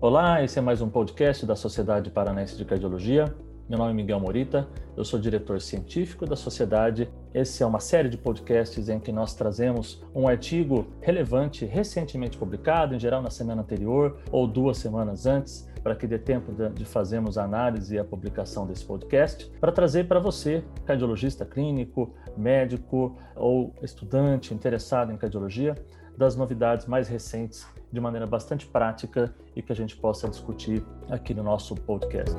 Olá, esse é mais um podcast da Sociedade Paranaense de Cardiologia. Meu nome é Miguel Morita, eu sou diretor científico da sociedade. Esse é uma série de podcasts em que nós trazemos um artigo relevante, recentemente publicado, em geral na semana anterior ou duas semanas antes, para que dê tempo de fazermos a análise e a publicação desse podcast, para trazer para você, cardiologista clínico, médico ou estudante interessado em cardiologia, das novidades mais recentes de maneira bastante prática e que a gente possa discutir aqui no nosso podcast.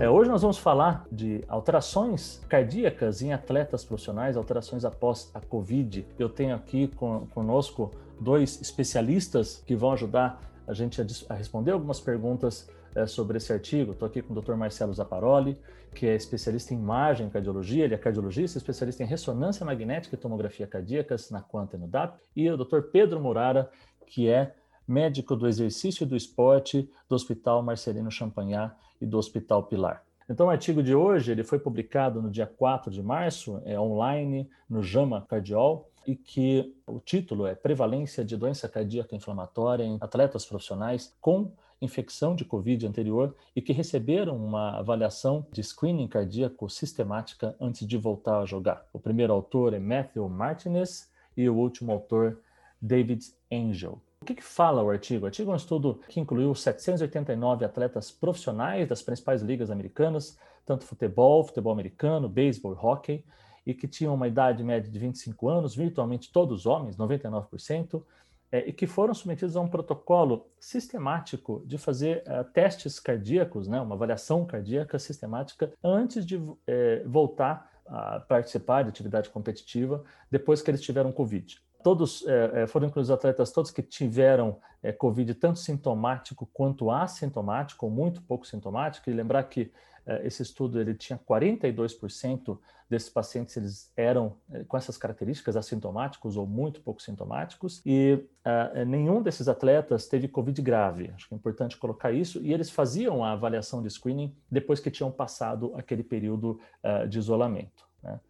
É, hoje nós vamos falar de alterações cardíacas em atletas profissionais, alterações após a Covid. Eu tenho aqui com, conosco dois especialistas que vão ajudar a gente a, a responder algumas perguntas é, sobre esse artigo. Estou aqui com o Dr. Marcelo Zaparoli, que é especialista em imagem cardiologia, ele é cardiologista, especialista em ressonância magnética e tomografia cardíacas na Quanta e no DAP, e o Dr. Pedro Murara, que é médico do exercício e do esporte do Hospital Marcelino Champagnat e do Hospital Pilar. Então, o artigo de hoje ele foi publicado no dia 4 de março, é online, no JAMA Cardiol, e que o título é Prevalência de doença cardíaca inflamatória em atletas profissionais com infecção de Covid anterior e que receberam uma avaliação de screening cardíaco sistemática antes de voltar a jogar. O primeiro autor é Matthew Martinez e o último autor, David Angel. O que, que, fala o artigo? O artigo é um estudo que incluiu 789 atletas profissionais das principais ligas americanas, tanto futebol, futebol americano, beisebol e hockey, e que tinham uma idade média de 25 anos, virtualmente todos homens, 99%, é, e que foram submetidos a um protocolo sistemático de fazer uh, testes cardíacos, né, uma avaliação cardíaca sistemática, antes de é, voltar a participar de atividade competitiva depois que eles tiveram Covid todos é, é, foram incluídos atletas todos que tiveram é, Covid tanto sintomático quanto assintomático, ou muito pouco sintomático. E lembrar que é, esse estudo ele tinha 42% desses pacientes eles eram é, com essas características assintomáticos ou muito pouco sintomáticos e é, nenhum desses atletas teve Covid grave. Acho que é importante colocar isso. E eles faziam a avaliação de screening depois que tinham passado aquele período de isolamento. Né?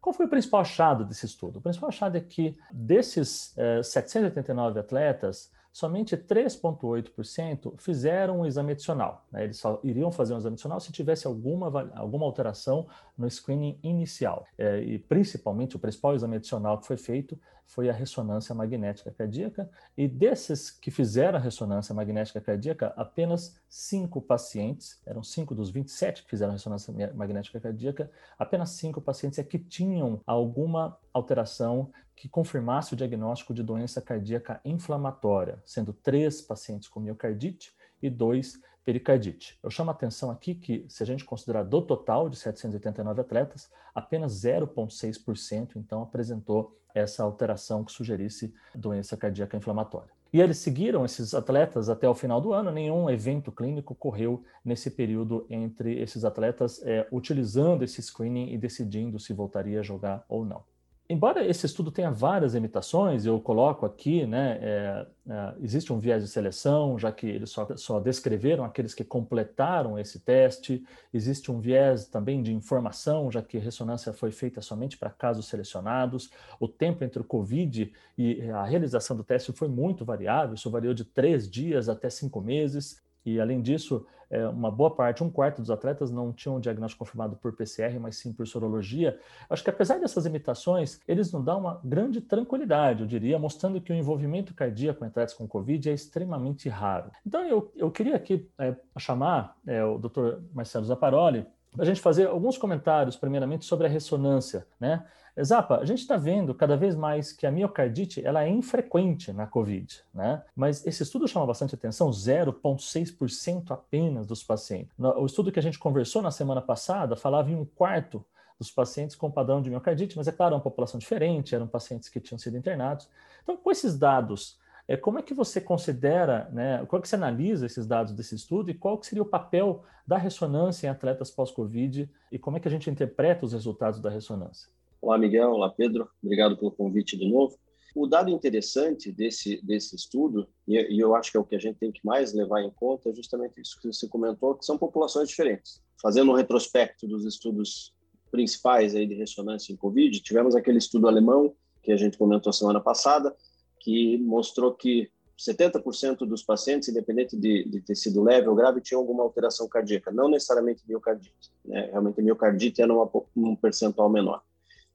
Qual foi o principal achado desse estudo? O principal achado é que desses eh, 789 atletas, somente 3,8% fizeram um exame adicional. Né? Eles só iriam fazer um exame adicional se tivesse alguma, alguma alteração no screening inicial. É, e principalmente o principal exame adicional que foi feito foi a ressonância magnética cardíaca. E desses que fizeram a ressonância magnética cardíaca, apenas cinco pacientes, eram cinco dos 27 que fizeram ressonância magnética cardíaca, apenas cinco pacientes é que tinham alguma alteração que confirmasse o diagnóstico de doença cardíaca inflamatória, sendo três pacientes com miocardite e dois pericardite. Eu chamo a atenção aqui que, se a gente considerar do total de 789 atletas, apenas 0,6% então apresentou essa alteração que sugerisse doença cardíaca inflamatória. E eles seguiram esses atletas até o final do ano, nenhum evento clínico ocorreu nesse período entre esses atletas é, utilizando esse screening e decidindo se voltaria a jogar ou não embora esse estudo tenha várias limitações, eu coloco aqui, né, é, é, existe um viés de seleção, já que eles só, só, descreveram aqueles que completaram esse teste, existe um viés também de informação, já que a ressonância foi feita somente para casos selecionados, o tempo entre o COVID e a realização do teste foi muito variável, isso variou de três dias até cinco meses, e, além disso, é, uma boa parte, um quarto dos atletas não tinham um diagnóstico confirmado por PCR, mas sim por sorologia. Acho que, apesar dessas limitações, eles nos dão uma grande tranquilidade, eu diria, mostrando que o envolvimento cardíaco em atletas com Covid é extremamente raro. Então, eu, eu queria aqui é, chamar é, o Dr. Marcelo Zaparoli a gente fazer alguns comentários, primeiramente, sobre a ressonância, né? Zapa, a gente está vendo cada vez mais que a miocardite ela é infrequente na COVID, né? Mas esse estudo chama bastante atenção, 0,6% apenas dos pacientes. O estudo que a gente conversou na semana passada falava em um quarto dos pacientes com padrão de miocardite, mas é claro, é uma população diferente, eram pacientes que tinham sido internados. Então, com esses dados, é, como é que você considera, né, como é que você analisa esses dados desse estudo e qual seria o papel da ressonância em atletas pós-Covid e como é que a gente interpreta os resultados da ressonância? Olá, Miguel. Olá, Pedro. Obrigado pelo convite de novo. O dado interessante desse, desse estudo, e eu acho que é o que a gente tem que mais levar em conta, é justamente isso que você comentou, que são populações diferentes. Fazendo um retrospecto dos estudos principais aí de ressonância em COVID, tivemos aquele estudo alemão, que a gente comentou semana passada, que mostrou que 70% dos pacientes, independente de, de, ter sido leve ou grave, tinham alguma alteração cardíaca, não necessariamente miocardite. Né? Realmente, miocardite era uma, um percentual menor.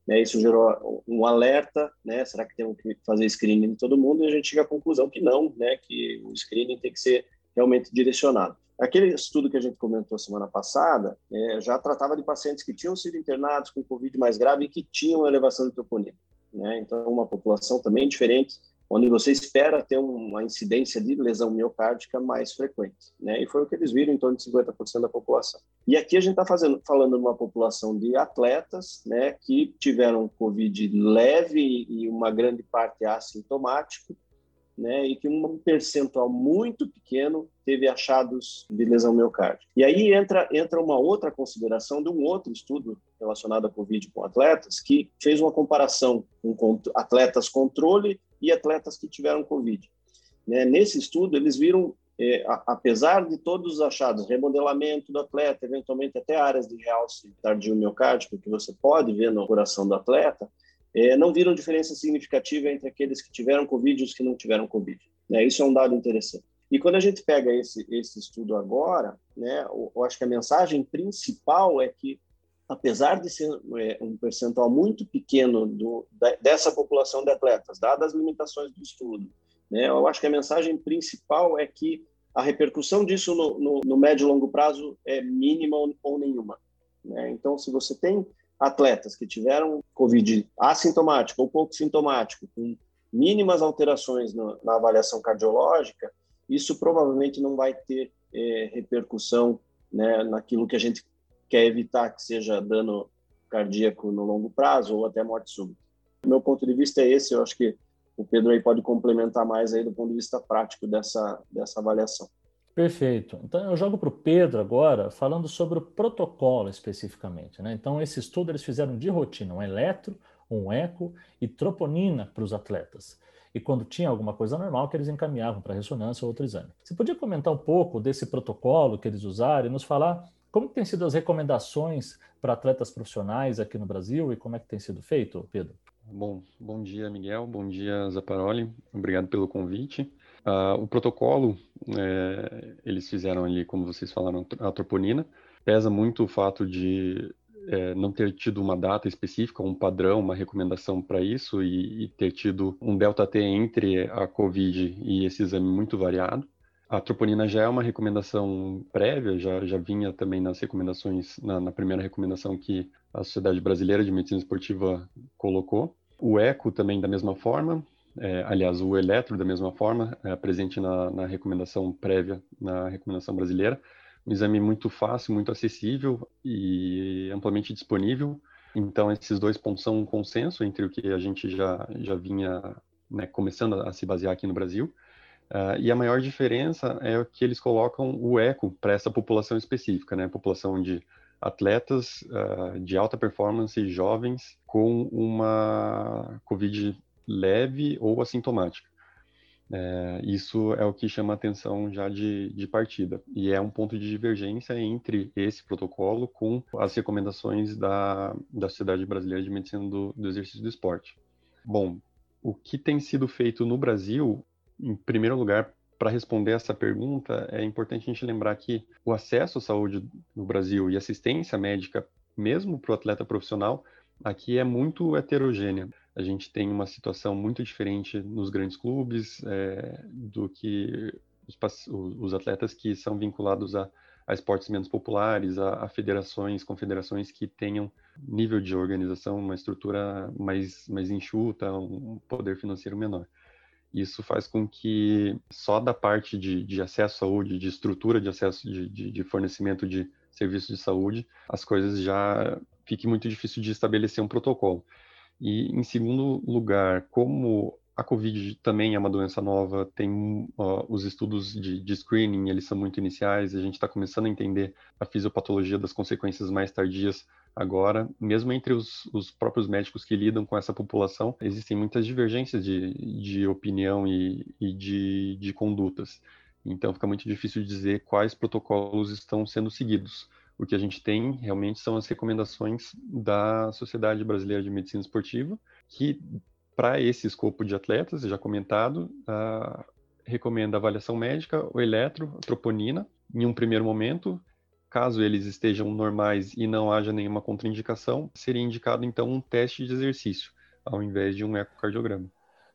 Né? Isso gerou um alerta, né? Será que temos que fazer screening em todo mundo? E a gente chega à conclusão que não, né? Que o screening tem que ser realmente direcionado. Aquele estudo que a gente comentou semana passada é, já tratava de pacientes que tinham sido internados com Covid mais grave e que tinham elevação de troponina. Né? Então, uma população também diferente, onde você espera ter uma incidência de lesão miocárdica mais frequente. Né? E foi o que eles viram em torno de 50% da população. E aqui a gente está falando de uma população de atletas né, que tiveram Covid leve e uma grande parte assintomático, né, e que um percentual muito pequeno teve achados de lesão miocárdica. E aí entra, entra uma outra consideração de um outro estudo relacionado à Covid com atletas, que fez uma comparação com atletas controle e atletas que tiveram Covid. Né, nesse estudo, eles viram, é, apesar de todos os achados, remodelamento do atleta, eventualmente até áreas de realce tardio miocárdico, que você pode ver no coração do atleta, é, não viram diferença significativa entre aqueles que tiveram Covid e os que não tiveram Covid. Né? Isso é um dado interessante. E quando a gente pega esse, esse estudo agora, né, eu acho que a mensagem principal é que, apesar de ser é, um percentual muito pequeno do, dessa população de atletas, dadas as limitações do estudo, né, eu acho que a mensagem principal é que a repercussão disso no, no, no médio e longo prazo é mínima ou, ou nenhuma. Né? Então, se você tem atletas que tiveram Covid assintomático ou pouco sintomático, com mínimas alterações no, na avaliação cardiológica, isso provavelmente não vai ter é, repercussão né, naquilo que a gente quer evitar, que seja dano cardíaco no longo prazo ou até morte súbita. meu ponto de vista é esse, eu acho que o Pedro aí pode complementar mais aí do ponto de vista prático dessa, dessa avaliação. Perfeito. Então eu jogo para o Pedro agora, falando sobre o protocolo especificamente. Né? Então, esse estudo eles fizeram de rotina um eletro, um eco e troponina para os atletas. E quando tinha alguma coisa normal, que eles encaminhavam para ressonância ou outro exame. Você podia comentar um pouco desse protocolo que eles usaram e nos falar como têm sido as recomendações para atletas profissionais aqui no Brasil e como é que tem sido feito, Pedro? Bom, bom dia, Miguel. Bom dia, Zaparoli. Obrigado pelo convite. Uh, o protocolo, é, eles fizeram ali, como vocês falaram, a troponina. Pesa muito o fato de é, não ter tido uma data específica, um padrão, uma recomendação para isso e, e, ter tido um delta T entre a COVID e esse exame muito variado. A troponina já é uma recomendação prévia, já, já vinha também nas recomendações, na, na primeira recomendação que a Sociedade Brasileira de Medicina Esportiva colocou. O eco também da mesma forma, é, aliás, o eletro, da mesma forma, é presente na, na, recomendação prévia, na recomendação brasileira. Um exame muito fácil, muito acessível e amplamente disponível. Então, esses dois pontos são um consenso entre o que a gente já, já vinha né, começando a se basear aqui no Brasil. Uh, e a maior diferença é que eles colocam o eco para essa população específica, né? População de atletas uh, de alta performance, jovens, com uma COVID leve ou assintomática. É, isso é o que chama atenção já de, de partida. E é um ponto de divergência entre esse protocolo com as recomendações da, da Sociedade Brasileira de Medicina do, do Exercício do Esporte. Bom, o que tem sido feito no Brasil, em primeiro lugar, para responder essa pergunta, é importante a gente lembrar que o acesso à saúde no Brasil e assistência médica, mesmo para o atleta profissional, aqui é muito heterogênea a gente tem uma situação muito diferente nos grandes clubes é, do que os, os, atletas que são vinculados a, a esportes menos populares, a, a, federações, confederações que tenham nível de organização, uma estrutura mais, mais enxuta, um poder financeiro menor. Isso faz com que só da parte de, de acesso à saúde, de estrutura de acesso, de, de, de fornecimento de serviços de saúde, as coisas já fique muito difícil de estabelecer um protocolo. E, em segundo lugar, como a Covid também é uma doença nova, tem uh, os estudos de, de, screening, eles são muito iniciais, a gente está começando a entender a fisiopatologia das consequências mais tardias agora. Mesmo entre os, os, próprios médicos que lidam com essa população, existem muitas divergências de, de opinião e, e de, de condutas. Então fica muito difícil dizer quais protocolos estão sendo seguidos. O que a gente tem realmente são as recomendações da Sociedade Brasileira de Medicina Esportiva, que Para esse escopo de atletas, já comentado, uh, recomenda avaliação médica, o eletro, a troponina, em um primeiro momento. Caso eles estejam normais e não haja nenhuma contraindicação, seria indicado então um teste de exercício, ao invés de um ecocardiograma.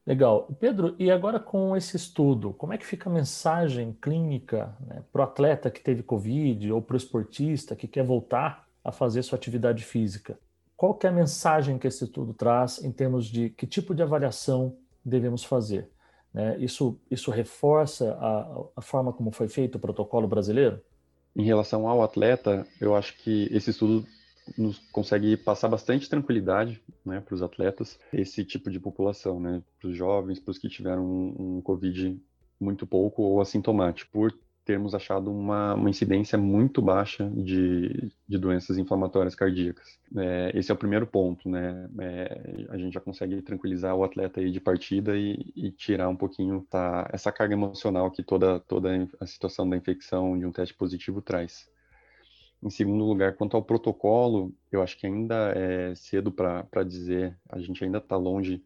Legal. Pedro, e agora com esse estudo, como é que fica a mensagem clínica né, para o atleta que teve Covid ou para o esportista que quer voltar a fazer sua atividade física? Qual que é a mensagem que esse estudo traz em termos de que tipo de avaliação devemos fazer? Né? Isso, isso reforça a, a forma como foi feito o protocolo brasileiro? Em relação ao atleta, eu acho que esse estudo nos consegue passar bastante tranquilidade né, para os atletas, esse tipo de população, né, para os jovens, para os que tiveram um, um Covid muito pouco ou assintomático, por termos achado uma, uma incidência muito baixa de, de doenças inflamatórias cardíacas. É, esse é o primeiro ponto, né? É, a gente já consegue tranquilizar o atleta aí de partida e, e tirar um pouquinho tá, essa carga emocional que toda, toda a situação da infecção de um teste positivo traz. Em segundo lugar, quanto ao protocolo, eu acho que ainda é cedo para dizer, a gente ainda está longe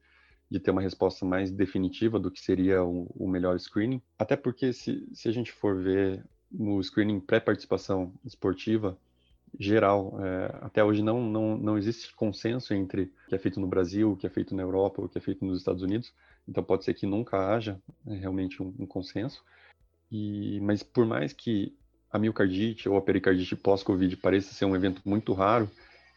de ter uma resposta mais definitiva do que seria o, o melhor screening. Até porque, se, se a gente for ver no screening pré-participação esportiva, geral, é, até hoje não, não, não existe consenso entre o que é feito no Brasil, o que é feito na Europa, o que é feito nos Estados Unidos. Então pode ser que nunca haja né, realmente um, um consenso. E, mas por mais que a miocardite ou a pericardite pós-Covid pareça ser um evento muito raro,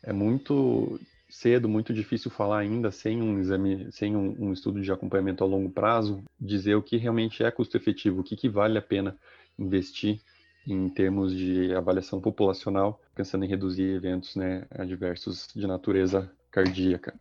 é muito cedo, muito difícil falar ainda sem um exame, sem um, um estudo de acompanhamento a longo prazo, dizer o que realmente é custo efetivo, o que, que vale a pena investir em termos de avaliação populacional, pensando em reduzir eventos né, adversos de natureza cardíaca.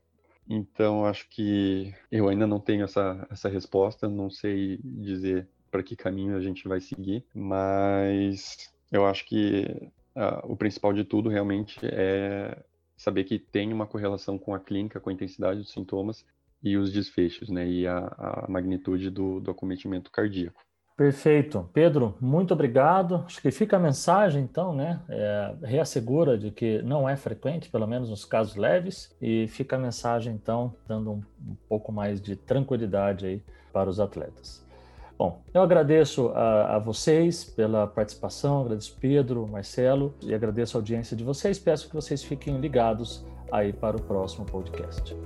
Então, acho que eu ainda não tenho essa, essa resposta, não sei dizer para que caminho a gente vai seguir, mas eu acho que uh, o principal de tudo realmente é saber que tem uma correlação com a clínica, com a intensidade dos sintomas e os desfechos, né, e a, a magnitude do, do acometimento cardíaco. Perfeito. Pedro, muito obrigado. Acho que fica a mensagem, então, né? É, reassegura de que não é frequente, pelo menos nos casos leves, e fica a mensagem, então, dando um, um pouco mais de tranquilidade aí para os atletas. Bom, eu agradeço a, a, vocês pela participação, agradeço Pedro, Marcelo e agradeço a audiência de vocês. Peço que vocês fiquem ligados aí para o próximo podcast.